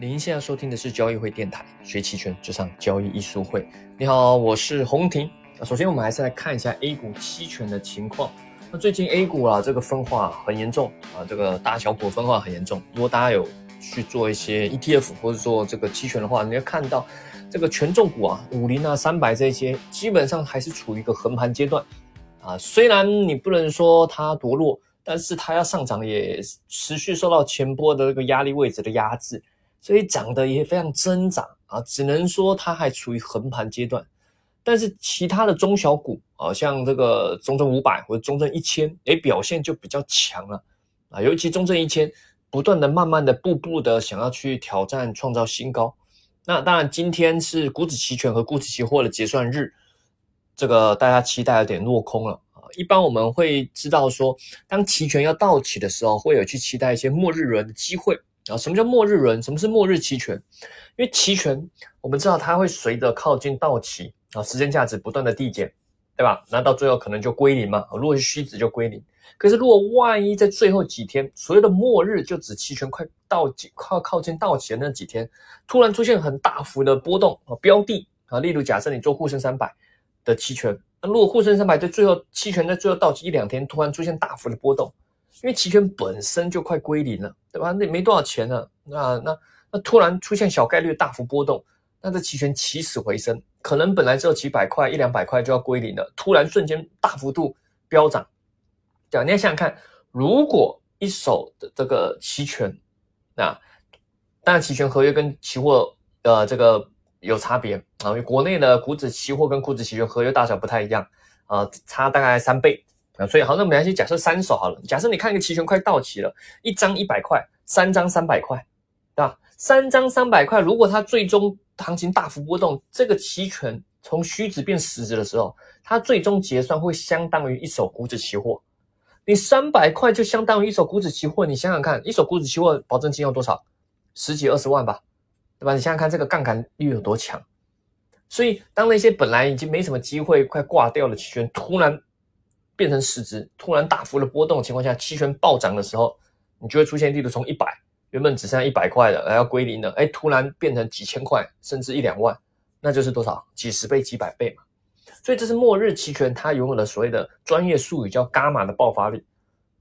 您现在收听的是交易会电台，学期权就上交易艺术会。你好，我是洪婷。首先，我们还是来看一下 A 股期权的情况。那最近 A 股啊，这个分化很严重啊，这个大小股分化很严重。如果大家有去做一些 ETF 或者做这个期权的话，你要看到这个权重股啊，五零啊、三百这些，基本上还是处于一个横盘阶段啊。虽然你不能说它夺弱，但是它要上涨也持续受到前波的这个压力位置的压制。所以涨得也非常挣扎啊，只能说它还处于横盘阶段。但是其他的中小股啊，像这个中证五百或者中证一千，哎，表现就比较强了啊。尤其中证一千不断的、慢慢的、步步的想要去挑战、创造新高。那当然，今天是股指期权和股指期货的结算日，这个大家期待有点落空了啊。一般我们会知道说，当期权要到期的时候，会有去期待一些末日轮的机会。啊，什么叫末日轮？什么是末日期权？因为期权我们知道它会随着靠近到期啊，时间价值不断的递减，对吧？那到最后可能就归零嘛。如果是虚值就归零。可是如果万一在最后几天，所谓的末日就指期权快到期、靠靠近到期的那几天，突然出现很大幅的波动啊，标的啊，例如假设你做沪深三百的期权，那如果沪深三百在最后期权在最后到期一两天，突然出现大幅的波动。因为期权本身就快归零了，对吧？那没多少钱了，那那那突然出现小概率大幅波动，那这期权起死回生，可能本来只有几百块、一两百块就要归零了，突然瞬间大幅度飙涨，对吧？你要想想看，如果一手的这个期权，那当然期权合约跟期货呃这个有差别啊，因为国内的股指期货跟股指期权合约大小不太一样啊，差大概三倍。所以好，那我们来先假设三手好了。假设你看一个期权快到期了，一张一百块，三张三百块，对吧？三张三百块，如果它最终行情大幅波动，这个期权从虚值变实值的时候，它最终结算会相当于一手股指期货。你三百块就相当于一手股指期货，你想想看，一手股指期货保证金要多少？十几二十万吧，对吧？你想想看这个杠杆率有多强。所以当那些本来已经没什么机会快挂掉的期权突然，变成市值突然大幅的波动情况下，期权暴涨的时候，你就会出现例如从一百原本只剩下一百块的，还要归零的，哎，突然变成几千块，甚至一两万，那就是多少？几十倍、几百倍嘛。所以这是末日期权它拥有了所谓的专业术语叫伽马的爆发力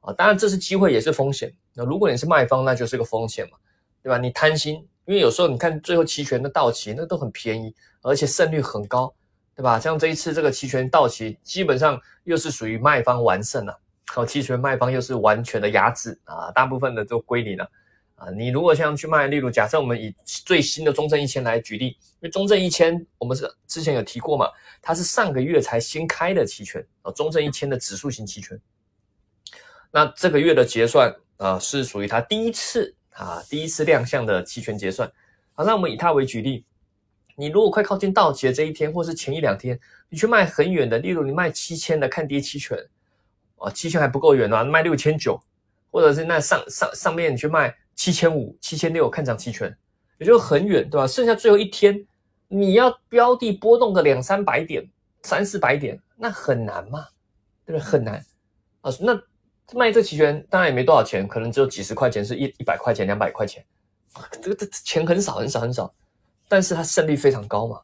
啊。当然这是机会也是风险。那如果你是卖方，那就是个风险嘛，对吧？你贪心，因为有时候你看最后期权的到期，那都很便宜，而且胜率很高。对吧？像这一次这个期权到期，基本上又是属于卖方完胜了，好，期权卖方又是完全的压制啊，大部分的都归你了啊。你如果像去卖，例如假设我们以最新的中证一千来举例，因为中证一千我们是之前有提过嘛，它是上个月才新开的期权啊，中证一千的指数型期权。那这个月的结算啊，是属于它第一次啊第一次亮相的期权结算。好，那我们以它为举例。你如果快靠近到期的这一天，或是前一两天，你去卖很远的，例如你卖七千的看跌期权，啊，期权还不够远啊，卖六千九，或者是那上上上面你去卖七千五、七千六看涨期权，也就很远，对吧？剩下最后一天，你要标的波动个两三百点、三四百点，那很难嘛，对不对？很难啊。那卖这期权当然也没多少钱，可能只有几十块钱，是一一百块钱、两百块钱，这个这钱很少很少很少。但是它胜率非常高嘛，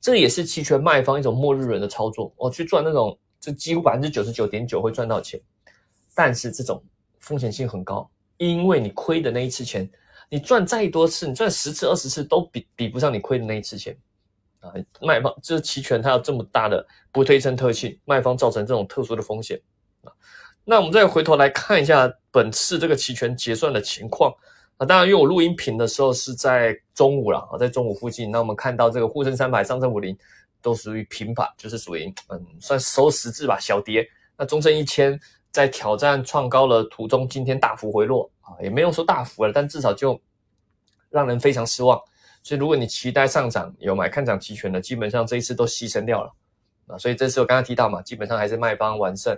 这也是期权卖方一种末日人的操作哦，去赚那种这几乎百分之九十九点九会赚到钱，但是这种风险性很高，因为你亏的那一次钱，你赚再多次，你赚十次二十次都比比不上你亏的那一次钱啊！卖方就是期权，它有这么大的不对称特性，卖方造成这种特殊的风险啊。那我们再回头来看一下本次这个期权结算的情况。啊，当然，因为我录音频的时候是在中午了啊，在中午附近。那我们看到这个沪深三百、上证五零都属于平盘，就是属于嗯，算收十字吧，小跌。那中证一千在挑战创高的途中，今天大幅回落啊，也没有说大幅了，但至少就让人非常失望。所以，如果你期待上涨，有买看涨期权的，基本上这一次都牺牲掉了啊。所以这次我刚刚提到嘛，基本上还是卖方完胜。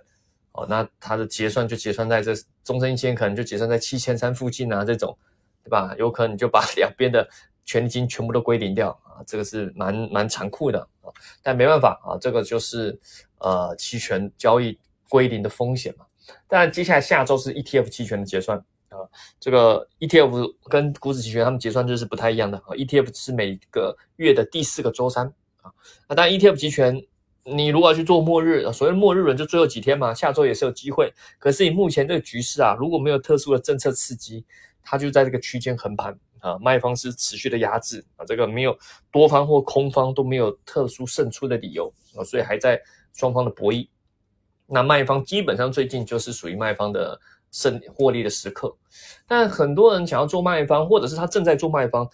哦，那它的结算就结算在这中证一千，可能就结算在七千三附近啊，这种。对吧？有可能你就把两边的权利金全部都归零掉啊，这个是蛮蛮残酷的啊。但没办法啊，这个就是呃期权交易归零的风险嘛。但，接下来下周是 ETF 期权的结算啊，这个 ETF 跟股指期权他们结算日是不太一样的啊，ETF 是每个月的第四个周三啊，那当然 ETF 期权你如果要去做末日，所谓末日轮就最后几天嘛，下周也是有机会，可是以目前这个局势啊，如果没有特殊的政策刺激，它就在这个区间横盘啊，卖方是持续的压制啊，这个没有多方或空方都没有特殊胜出的理由啊，所以还在双方的博弈。那卖方基本上最近就是属于卖方的胜获利的时刻，但很多人想要做卖方，或者是他正在做卖方，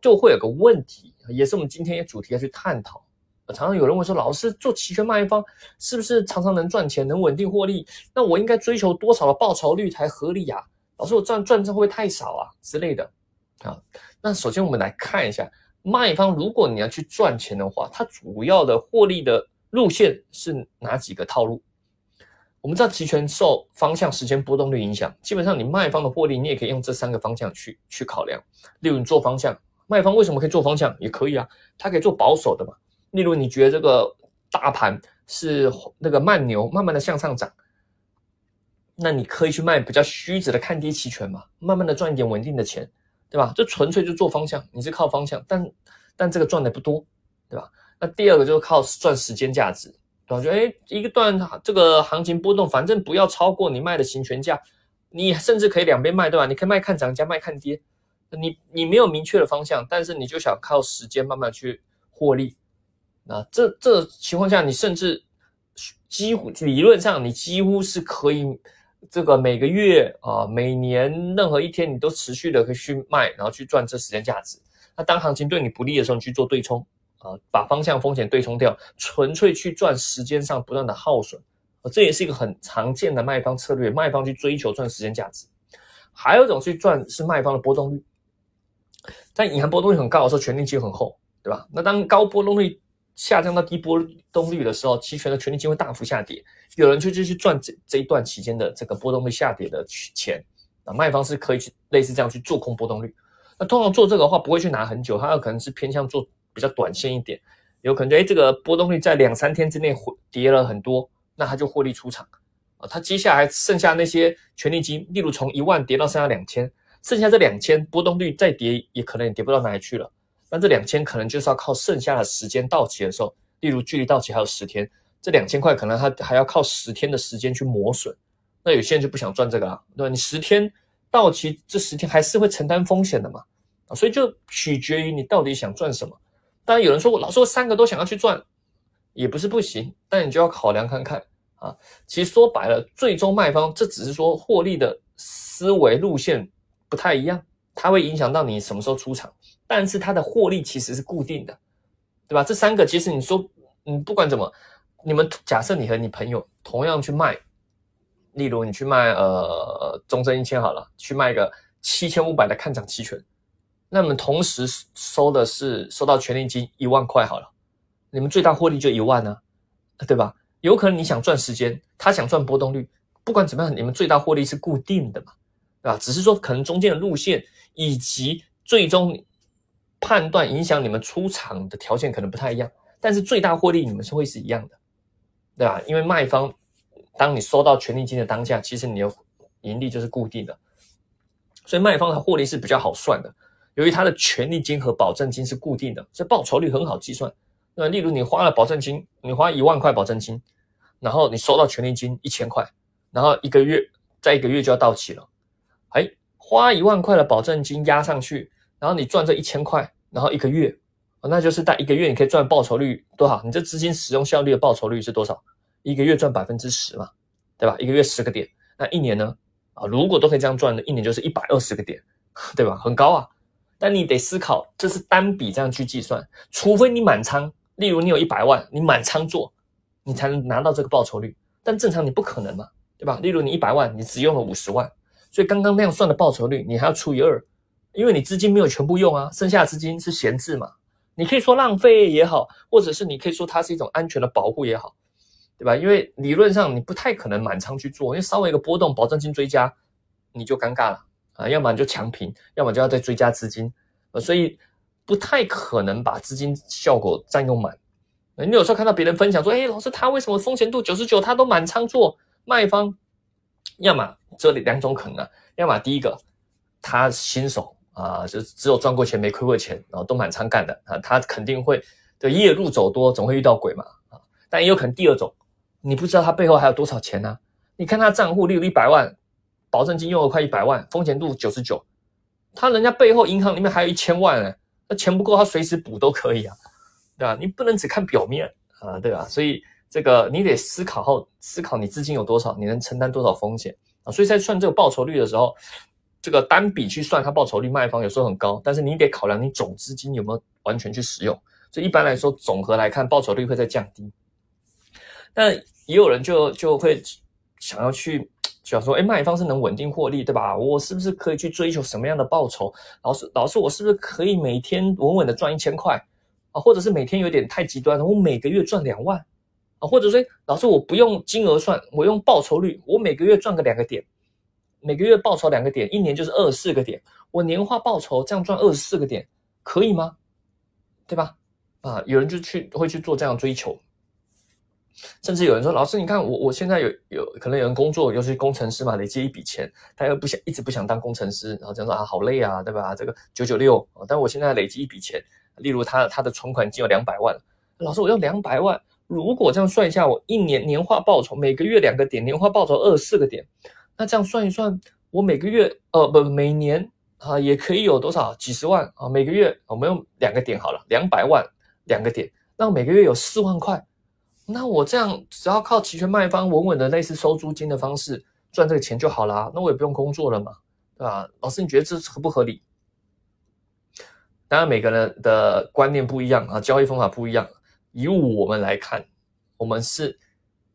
就会有个问题，也是我们今天主题要去探讨。常常有人问说，老师做期权卖方是不是常常能赚钱，能稳定获利？那我应该追求多少的报酬率才合理啊？老师我赚赚这会不会太少啊之类的？啊，那首先我们来看一下卖方，如果你要去赚钱的话，它主要的获利的路线是哪几个套路？我们知道期权受方向、时间、波动率影响，基本上你卖方的获利，你也可以用这三个方向去去考量。例如你做方向，卖方为什么可以做方向？也可以啊，它可以做保守的嘛。例如你觉得这个大盘是那个慢牛，慢慢的向上涨，那你可以去卖比较虚值的看跌期权嘛，慢慢的赚一点稳定的钱，对吧？这纯粹就做方向，你是靠方向，但但这个赚的不多，对吧？那第二个就是靠赚时间价值。对吧？就哎，一个段这个行情波动，反正不要超过你卖的行权价，你甚至可以两边卖，对吧？你可以卖看涨加卖看跌，你你没有明确的方向，但是你就想靠时间慢慢去获利，那这这情况下，你甚至几乎理论上你几乎是可以这个每个月啊、每年任何一天你都持续的可以去卖，然后去赚这时间价值。那当行情对你不利的时候，你去做对冲。啊，把方向风险对冲掉，纯粹去赚时间上不断的耗损，这也是一个很常见的卖方策略。卖方去追求赚时间价值，还有一种去赚是卖方的波动率。在银行波动率很高的时候，权利金很厚，对吧？那当高波动率下降到低波动率的时候，期权的权利金会大幅下跌。有人就就去赚这这一段期间的这个波动率下跌的钱，啊，卖方是可以去类似这样去做空波动率。那通常做这个的话，不会去拿很久，他有可能是偏向做。比较短线一点，有可能就哎，这个波动率在两三天之内跌了很多，那他就获利出场啊。他接下来剩下那些权利金，例如从一万跌到剩下两千，剩下这两千波动率再跌，也可能也跌不到哪里去了。那这两千可能就是要靠剩下的时间到期的时候，例如距离到期还有十天，这两千块可能他还要靠十天的时间去磨损。那有些人就不想赚这个了，对吧？你十天到期，这十天还是会承担风险的嘛啊，所以就取决于你到底想赚什么。当然有人说，我老说三个都想要去赚，也不是不行，但你就要考量看看啊。其实说白了，最终卖方这只是说获利的思维路线不太一样，它会影响到你什么时候出场，但是它的获利其实是固定的，对吧？这三个其实你说，嗯，不管怎么，你们假设你和你朋友同样去卖，例如你去卖呃中证一千好了，去卖个七千五百的看涨期权。那么同时收的是收到权利金一万块好了，你们最大获利就一万呢，对吧？有可能你想赚时间，他想赚波动率，不管怎么样，你们最大获利是固定的嘛，对吧？只是说可能中间的路线以及最终判断影响你们出场的条件可能不太一样，但是最大获利你们是会是一样的，对吧？因为卖方当你收到权利金的当下，其实你的盈利就是固定的，所以卖方的获利是比较好算的。由于它的权利金和保证金是固定的，所以报酬率很好计算。那例如你花了保证金，你花一万块保证金，然后你收到权利金一千块，然后一个月再一个月就要到期了。哎，花一万块的保证金压上去，然后你赚这一千块，然后一个月，那就是在一个月你可以赚报酬率多少？你这资金使用效率的报酬率是多少？一个月赚百分之十嘛，对吧？一个月十个点，那一年呢？啊，如果都可以这样赚的，一年就是一百二十个点，对吧？很高啊。但你得思考，这是单笔这样去计算，除非你满仓，例如你有一百万，你满仓做，你才能拿到这个报酬率。但正常你不可能嘛，对吧？例如你一百万，你只用了五十万，所以刚刚那样算的报酬率，你还要除以二，因为你资金没有全部用啊，剩下资金是闲置嘛。你可以说浪费也好，或者是你可以说它是一种安全的保护也好，对吧？因为理论上你不太可能满仓去做，因为稍微一个波动，保证金追加，你就尴尬了。啊，要么你就强平，要么就要再追加资金，呃，所以不太可能把资金效果占用满。你有时候看到别人分享说，哎，老师他为什么风险度九十九，他都满仓做卖方？要么这里两种可能啊，要么第一个他新手啊，就只有赚过钱没亏过钱，然后都满仓干的啊，他肯定会的夜路走多，总会遇到鬼嘛啊。但也有可能第二种，你不知道他背后还有多少钱呢？你看他账户例如一百万，保证金用了快一百万，风险度九十九，他人家背后银行里面还有一千万呢，那钱不够他随时补都可以啊，对吧？你不能只看表面啊，对吧？所以。这个你得思考后思考你资金有多少，你能承担多少风险啊？所以在算这个报酬率的时候，这个单笔去算它报酬率，卖方有时候很高，但是你得考量你总资金有没有完全去使用。所以一般来说，总和来看，报酬率会在降低。但也有人就就会想要去想说，哎，卖方是能稳定获利，对吧？我是不是可以去追求什么样的报酬？老师，老师，我是不是可以每天稳稳的赚一千块啊？或者是每天有点太极端了，我每个月赚两万？啊，或者说，老师，我不用金额算，我用报酬率，我每个月赚个两个点，每个月报酬两个点，一年就是二十四个点，我年化报酬这样赚二十四个点，可以吗？对吧？啊，有人就去会去做这样追求，甚至有人说，老师，你看我我现在有有可能有人工作，尤其工程师嘛，累积一笔钱，他又不想一直不想当工程师，然后这样说啊，好累啊，对吧？这个九九六，但我现在累积一笔钱，例如他他的存款已经有两百万，老师，我要两百万。如果这样算一下，我一年年化报酬每个月两个点，年化报酬二十四个点，那这样算一算，我每个月呃不每年啊也可以有多少几十万啊？每个月我们用两个点好了，两百万两个点，那每个月有四万块，那我这样只要靠期权卖方稳稳的类似收租金的方式赚这个钱就好了，那我也不用工作了嘛，对吧？老师你觉得这合不合理？当然每个人的观念不一样啊，交易方法不一样。以我们来看，我们是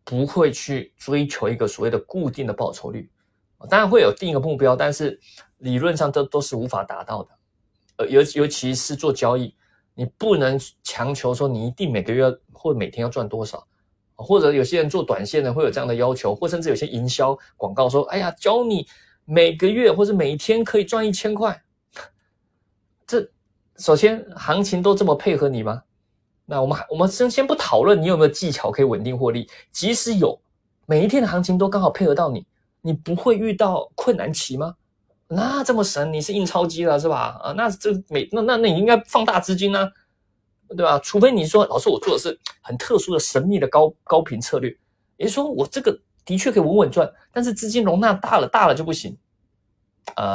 不会去追求一个所谓的固定的报酬率，当然会有定一个目标，但是理论上都都是无法达到的。呃，尤尤其是做交易，你不能强求说你一定每个月或每天要赚多少，或者有些人做短线的会有这样的要求，或甚至有些营销广告说，哎呀，教你每个月或者每天可以赚一千块。这首先行情都这么配合你吗？那我们还我们先先不讨论你有没有技巧可以稳定获利，即使有，每一天的行情都刚好配合到你，你不会遇到困难期吗？那这么神，你是印钞机了是吧？啊，那这每那那那你应该放大资金呢，对吧？除非你说老师我做的是很特殊的神秘的高高频策略，也就是说我这个的确可以稳稳赚，但是资金容纳大了大了就不行。呃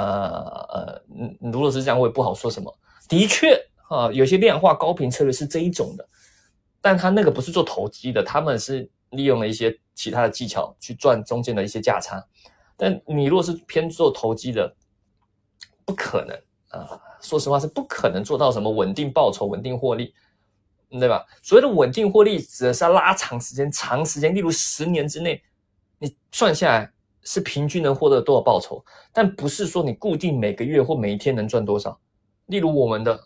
呃，嗯，如果是这样，我也不好说什么。的确。啊，有些量化高频策略是这一种的，但他那个不是做投机的，他们是利用了一些其他的技巧去赚中间的一些价差。但你如果是偏做投机的，不可能啊，说实话是不可能做到什么稳定报酬、稳定获利，对吧？所谓的稳定获利，指的是要拉长时间、长时间，例如十年之内，你算下来是平均能获得多少报酬，但不是说你固定每个月或每一天能赚多少。例如我们的。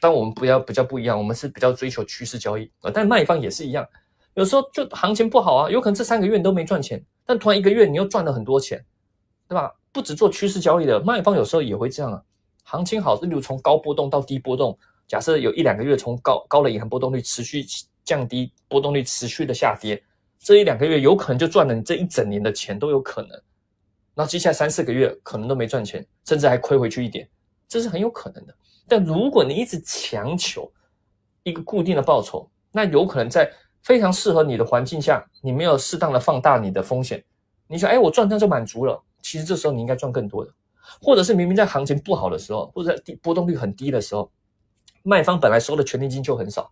但我们不要比较不一样，我们是比较追求趋势交易啊。但卖方也是一样，有时候就行情不好啊，有可能这三个月你都没赚钱，但突然一个月你又赚了很多钱，对吧？不止做趋势交易的卖方有时候也会这样啊。行情好，例如从高波动到低波动，假设有一两个月从高高的银行波动率持续降低，波动率持续的下跌，这一两个月有可能就赚了你这一整年的钱都有可能。那接下来三四个月可能都没赚钱，甚至还亏回去一点，这是很有可能的。但如果你一直强求一个固定的报酬，那有可能在非常适合你的环境下，你没有适当的放大你的风险。你想，哎，我赚这样就满足了。其实这时候你应该赚更多的，或者是明明在行情不好的时候，或者低波动率很低的时候，卖方本来收的权利金就很少，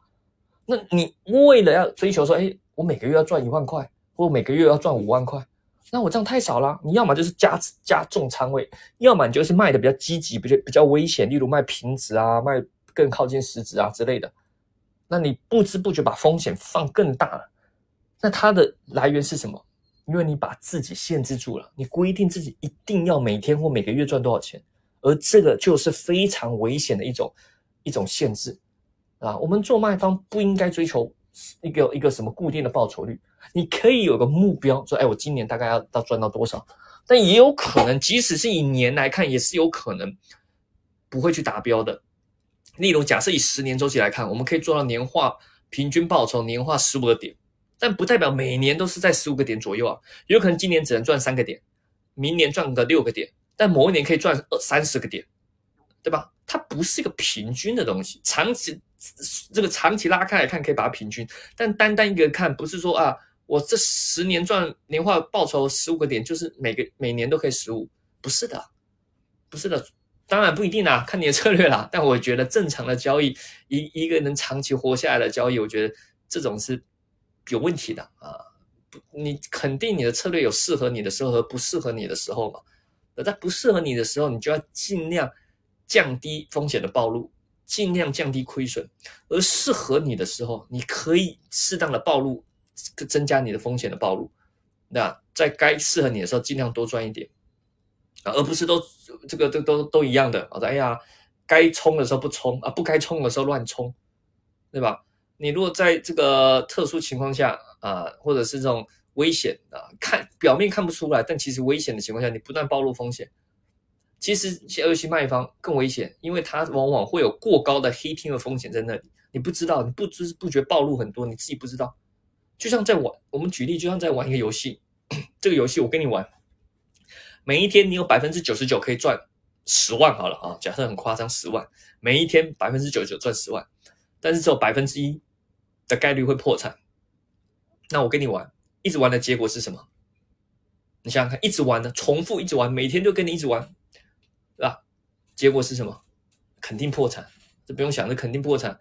那你为了要追求说，哎，我每个月要赚一万块，或每个月要赚五万块。那我这样太少了，你要么就是加加重仓位，要么你就是卖的比较积极，比较比较危险，例如卖平值啊，卖更靠近实值啊之类的。那你不知不觉把风险放更大了。那它的来源是什么？因为你把自己限制住了，你规定自己一定要每天或每个月赚多少钱，而这个就是非常危险的一种一种限制啊。我们做卖方不应该追求一个一个什么固定的报酬率。你可以有个目标，说，哎，我今年大概要到赚到多少？但也有可能，即使是以年来看，也是有可能不会去达标的。例如，假设以十年周期来看，我们可以做到年化平均报酬年化十五个点，但不代表每年都是在十五个点左右啊。有可能今年只能赚三个点，明年赚个六个点，但某一年可以赚二三十个点，对吧？它不是一个平均的东西，长期这个长期拉开来看可以把它平均，但单单一个看不是说啊，我这十年赚年化报酬十五个点，就是每个每年都可以十五，不是的，不是的，当然不一定啦，看你的策略啦。但我觉得正常的交易，一一个能长期活下来的交易，我觉得这种是有问题的啊。你肯定你的策略有适合你的时候和不适合你的时候嘛？而在不适合你的时候，你就要尽量。降低风险的暴露，尽量降低亏损；而适合你的时候，你可以适当的暴露，增加你的风险的暴露。那在该适合你的时候，尽量多赚一点，而不是都这个都都都一样的。我说，哎呀，该冲的时候不冲啊，不该冲的时候乱冲，对吧？你如果在这个特殊情况下啊，或者是这种危险啊，看表面看不出来，但其实危险的情况下，你不断暴露风险。其实，尤其卖方更危险，因为它往往会有过高的黑天鹅风险在那里，你不知道，你不知不觉暴露很多，你自己不知道。就像在玩，我们举例，就像在玩一个游戏，这个游戏我跟你玩，每一天你有百分之九十九可以赚十万好了啊，假设很夸张，十万，每一天百分之九十九赚十万，但是只有百分之一的概率会破产。那我跟你玩，一直玩的结果是什么？你想想看，一直玩的，重复一直玩，每天就跟你一直玩。结果是什么？肯定破产，这不用想，这肯定破产，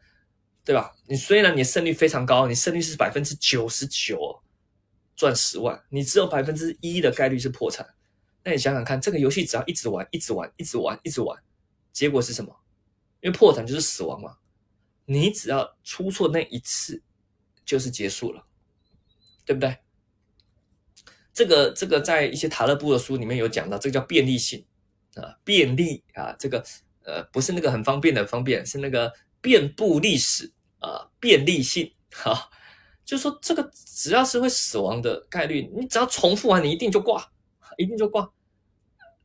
对吧？你虽然你的胜率非常高，你胜率是百分之九十九，赚十万，你只有百分之一的概率是破产。那你想想看，这个游戏只要一直玩，一直玩，一直玩，一直玩，结果是什么？因为破产就是死亡嘛。你只要出错那一次，就是结束了，对不对？这个这个在一些塔勒布的书里面有讲到，这个叫便利性。啊，便利啊，这个呃不是那个很方便的方便，是那个遍布历史啊，便利性哈，就是说这个只要是会死亡的概率，你只要重复完，你一定就挂，一定就挂，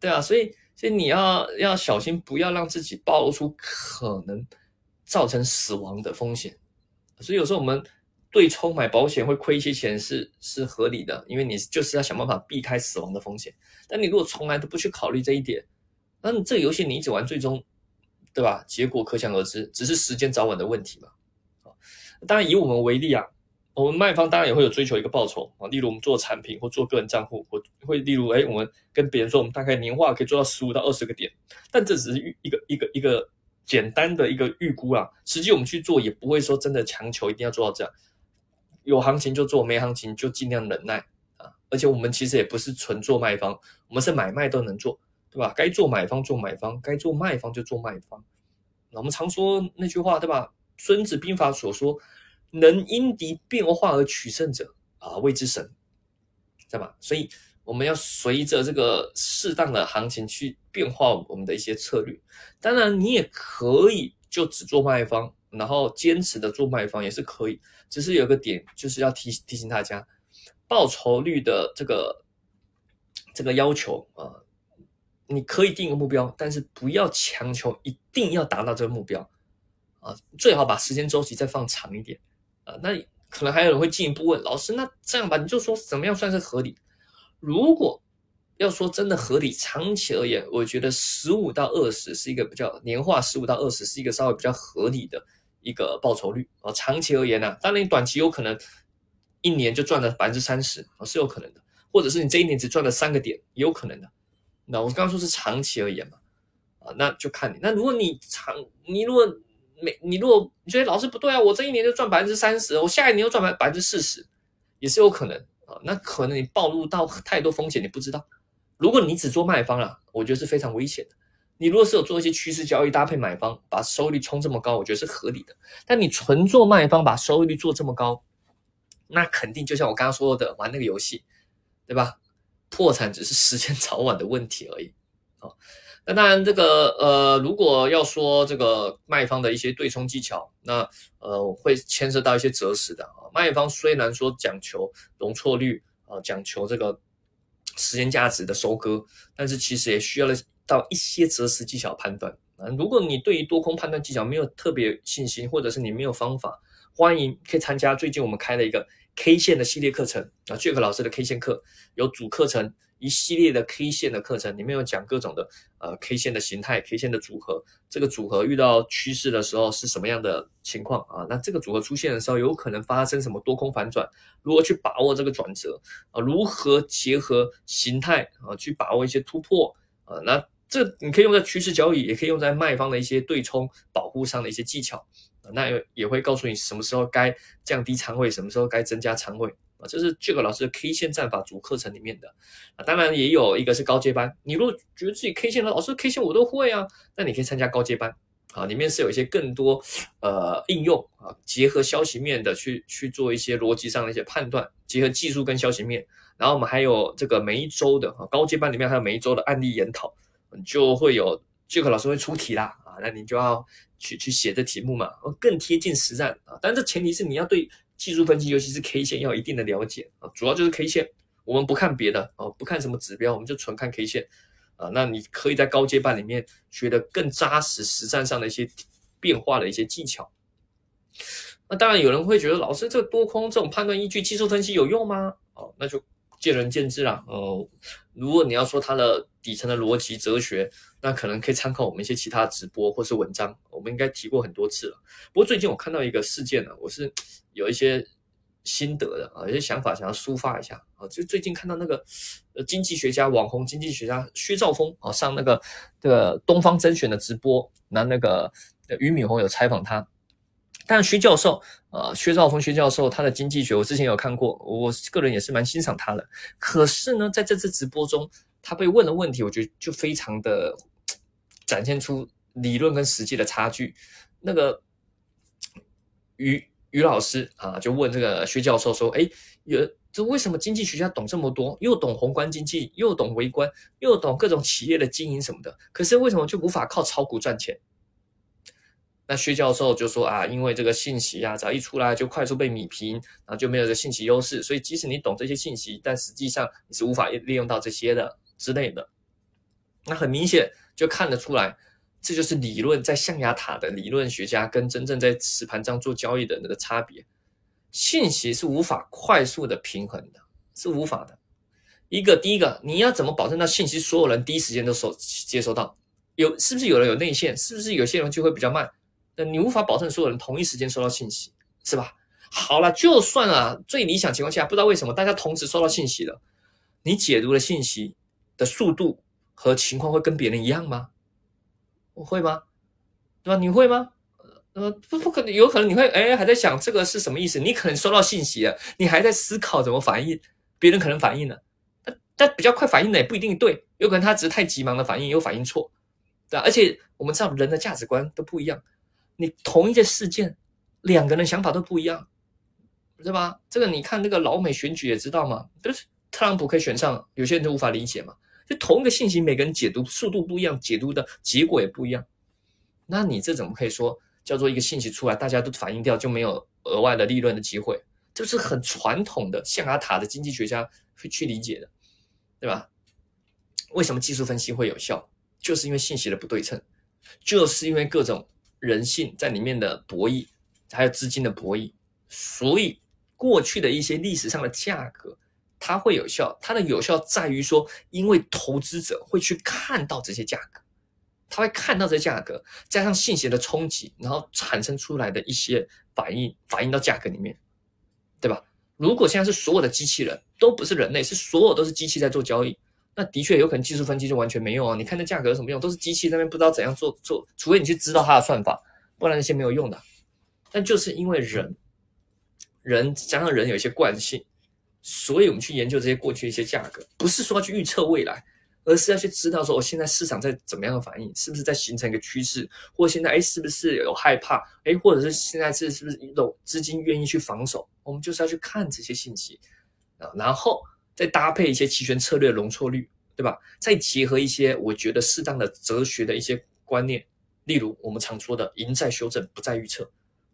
对啊，所以所以你要要小心，不要让自己暴露出可能造成死亡的风险。所以有时候我们对冲买保险会亏一些钱是是合理的，因为你就是要想办法避开死亡的风险。但你如果从来都不去考虑这一点，那你这个游戏你一直玩，最终，对吧？结果可想而知，只是时间早晚的问题嘛。啊，当然以我们为例啊，我们卖方当然也会有追求一个报酬啊。例如我们做产品或做个人账户，或会例如哎，我们跟别人说我们大概年化可以做到十五到二十个点，但这只是预一个一个一个简单的一个预估啊。实际我们去做也不会说真的强求一定要做到这样，有行情就做，没行情就尽量忍耐啊。而且我们其实也不是纯做卖方，我们是买卖都能做。对吧？该做买方做买方，该做卖方就做卖方。那我们常说那句话，对吧？《孙子兵法》所说：“能因敌变化而取胜者，啊，谓之神。”对吧？所以我们要随着这个适当的行情去变化我们的一些策略。当然，你也可以就只做卖方，然后坚持的做卖方也是可以。只是有个点，就是要提提醒大家，报酬率的这个这个要求啊。你可以定一个目标，但是不要强求一定要达到这个目标啊！最好把时间周期再放长一点啊！那可能还有人会进一步问老师，那这样吧，你就说怎么样算是合理？如果要说真的合理，长期而言，我觉得十五到二十是一个比较年化，十五到二十是一个稍微比较合理的一个报酬率啊！长期而言呢，当然你短期有可能一年就赚了百分之三十啊，是有可能的，或者是你这一年只赚了三个点，也有可能的。那我刚刚说是长期而言嘛，啊，那就看你。那如果你长，你如果每你如果你觉得老师不对啊，我这一年就赚百分之三十，我下一年又赚百百分之四十，也是有可能啊。那可能你暴露到太多风险，你不知道。如果你只做卖方了，我觉得是非常危险的。你如果是有做一些趋势交易搭配买方，把收益率冲这么高，我觉得是合理的。但你纯做卖方，把收益率做这么高，那肯定就像我刚刚说的，玩那个游戏，对吧？破产只是时间早晚的问题而已，啊，那当然这个呃，如果要说这个卖方的一些对冲技巧，那呃会牵涉到一些择时的啊。卖方虽然说讲求容错率啊，讲求这个时间价值的收割，但是其实也需要到一些择时技巧判断啊。如果你对于多空判断技巧没有特别信心，或者是你没有方法，欢迎可以参加最近我们开了一个。K 线的系列课程啊，Jack 老师的 K 线课有主课程，一系列的 K 线的课程，里面有讲各种的呃 K 线的形态、K 线的组合，这个组合遇到趋势的时候是什么样的情况啊？那这个组合出现的时候，有可能发生什么多空反转？如何去把握这个转折啊？如何结合形态啊去把握一些突破啊？那这你可以用在趋势交易，也可以用在卖方的一些对冲保护上的一些技巧。那也也会告诉你什么时候该降低仓位，什么时候该增加仓位啊，这是这个老师的 K 线战法主课程里面的啊。当然也有一个是高阶班，你如果觉得自己 K 线的老师 K 线我都会啊，那你可以参加高阶班啊，里面是有一些更多呃应用啊，结合消息面的去去做一些逻辑上的一些判断，结合技术跟消息面，然后我们还有这个每一周的啊高阶班里面还有每一周的案例研讨，就会有这个老师会出题啦啊，那你就要。去去写这题目嘛，更贴近实战啊！但这前提是你要对技术分析，尤其是 K 线要有一定的了解啊。主要就是 K 线，我们不看别的啊，不看什么指标，我们就纯看 K 线啊。那你可以在高阶班里面学的更扎实，实战上的一些变化的一些技巧。那当然有人会觉得，老师这个多空这种判断依据，技术分析有用吗？哦，那就。见仁见智啦，呃，如果你要说它的底层的逻辑哲学，那可能可以参考我们一些其他直播或是文章，我们应该提过很多次了。不过最近我看到一个事件呢，我是有一些心得的啊，有些想法想要抒发一下啊。就最近看到那个经济学家网红经济学家薛兆丰啊上那个这个东方甄选的直播，那那个俞敏洪有采访他。但薛教授，呃，薛兆丰薛教授，他的经济学我之前有看过，我个人也是蛮欣赏他的。可是呢，在这次直播中，他被问的问题，我觉得就非常的展现出理论跟实际的差距。那个于于老师啊，就问这个薛教授说：“哎，有这为什么经济学家懂这么多，又懂宏观经济，又懂微观，又懂各种企业的经营什么的，可是为什么就无法靠炒股赚钱？”那薛教授就说啊，因为这个信息啊，只要一出来就快速被米平，然后就没有这信息优势，所以即使你懂这些信息，但实际上你是无法利用到这些的之类的。那很明显就看得出来，这就是理论在象牙塔的理论学家跟真正在实盘上做交易的那个差别。信息是无法快速的平衡的，是无法的。一个第一个，你要怎么保证那信息所有人第一时间都收接收到？有是不是有人有内线？是不是有些人就会比较慢？那你无法保证所有人同一时间收到信息，是吧？好了，就算啊，最理想情况下，不知道为什么大家同时收到信息了，你解读的信息的速度和情况会跟别人一样吗？我会吗？对吧？你会吗？呃，不不可能，有可能你会哎，还在想这个是什么意思？你可能收到信息了，你还在思考怎么反应，别人可能反应了，但但比较快反应的也不一定对，有可能他只是太急忙的反应，有反应错，对吧？而且我们知道人的价值观都不一样。你同一件事件，两个人想法都不一样，对吧？这个你看那个老美选举也知道嘛，就是特朗普可以选上，有些人就无法理解嘛。就同一个信息，每个人解读速度不一样，解读的结果也不一样。那你这怎么可以说叫做一个信息出来，大家都反应掉就没有额外的利润的机会？这是很传统的象牙塔的经济学家会去理解的，对吧？为什么技术分析会有效？就是因为信息的不对称，就是因为各种。人性在里面的博弈，还有资金的博弈，所以过去的一些历史上的价格，它会有效。它的有效在于说，因为投资者会去看到这些价格，他会看到这价格，加上信息的冲击，然后产生出来的一些反应，反映到价格里面，对吧？如果现在是所有的机器人都不是人类，是所有都是机器在做交易。那的确有可能技术分析就完全没用啊！你看那价格有什么用？都是机器那边不知道怎样做做，除非你去知道它的算法，不然那些没有用的。但就是因为人，人加上人有一些惯性，所以我们去研究这些过去的一些价格，不是说要去预测未来，而是要去知道说，我现在市场在怎么样的反应，是不是在形成一个趋势，或现在哎是不是有害怕，哎或者是现在是是不是有资金愿意去防守？我们就是要去看这些信息啊，然后。再搭配一些期权策略的容错率，对吧？再结合一些我觉得适当的哲学的一些观念，例如我们常说的“赢在修正，不在预测”，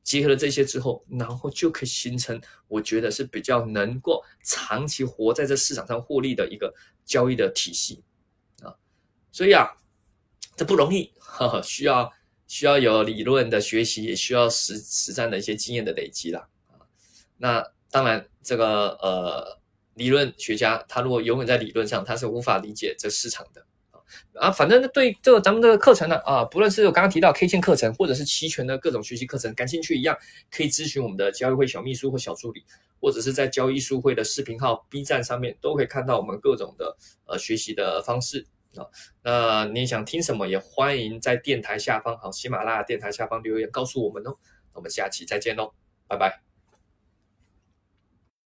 结合了这些之后，然后就可以形成我觉得是比较能够长期活在这市场上获利的一个交易的体系啊。所以啊，这不容易，呵呵，需要需要有理论的学习，也需要实实战的一些经验的累积啦啊。那当然，这个呃。理论学家他如果永远在理论上，他是无法理解这市场的啊，反正对这个咱们这个课程呢啊，不论是我刚刚提到 K 线课程，或者是期权的各种学习课程，感兴趣一样可以咨询我们的交易会小秘书或小助理，或者是在交易书会的视频号 B 站上面都可以看到我们各种的呃学习的方式啊。那你想听什么，也欢迎在电台下方好喜马拉雅电台下方留言告诉我们哦。我们下期再见喽，拜拜。